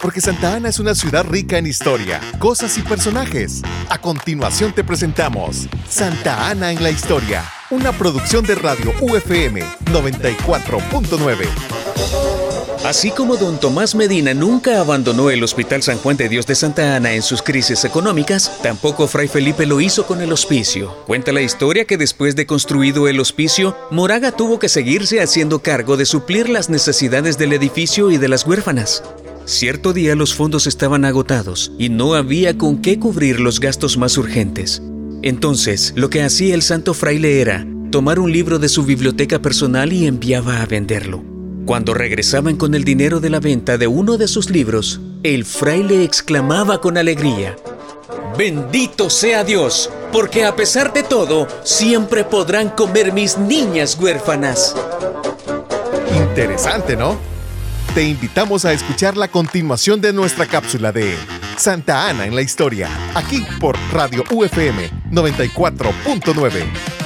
porque Santa Ana es una ciudad rica en historia, cosas y personajes. A continuación te presentamos Santa Ana en la historia, una producción de Radio UFM 94.9. Así como don Tomás Medina nunca abandonó el Hospital San Juan de Dios de Santa Ana en sus crisis económicas, tampoco Fray Felipe lo hizo con el hospicio. Cuenta la historia que después de construido el hospicio, Moraga tuvo que seguirse haciendo cargo de suplir las necesidades del edificio y de las huérfanas. Cierto día los fondos estaban agotados y no había con qué cubrir los gastos más urgentes. Entonces, lo que hacía el santo fraile era tomar un libro de su biblioteca personal y enviaba a venderlo. Cuando regresaban con el dinero de la venta de uno de sus libros, el fraile exclamaba con alegría, Bendito sea Dios, porque a pesar de todo, siempre podrán comer mis niñas huérfanas. Interesante, ¿no? Te invitamos a escuchar la continuación de nuestra cápsula de Santa Ana en la historia, aquí por Radio UFM 94.9.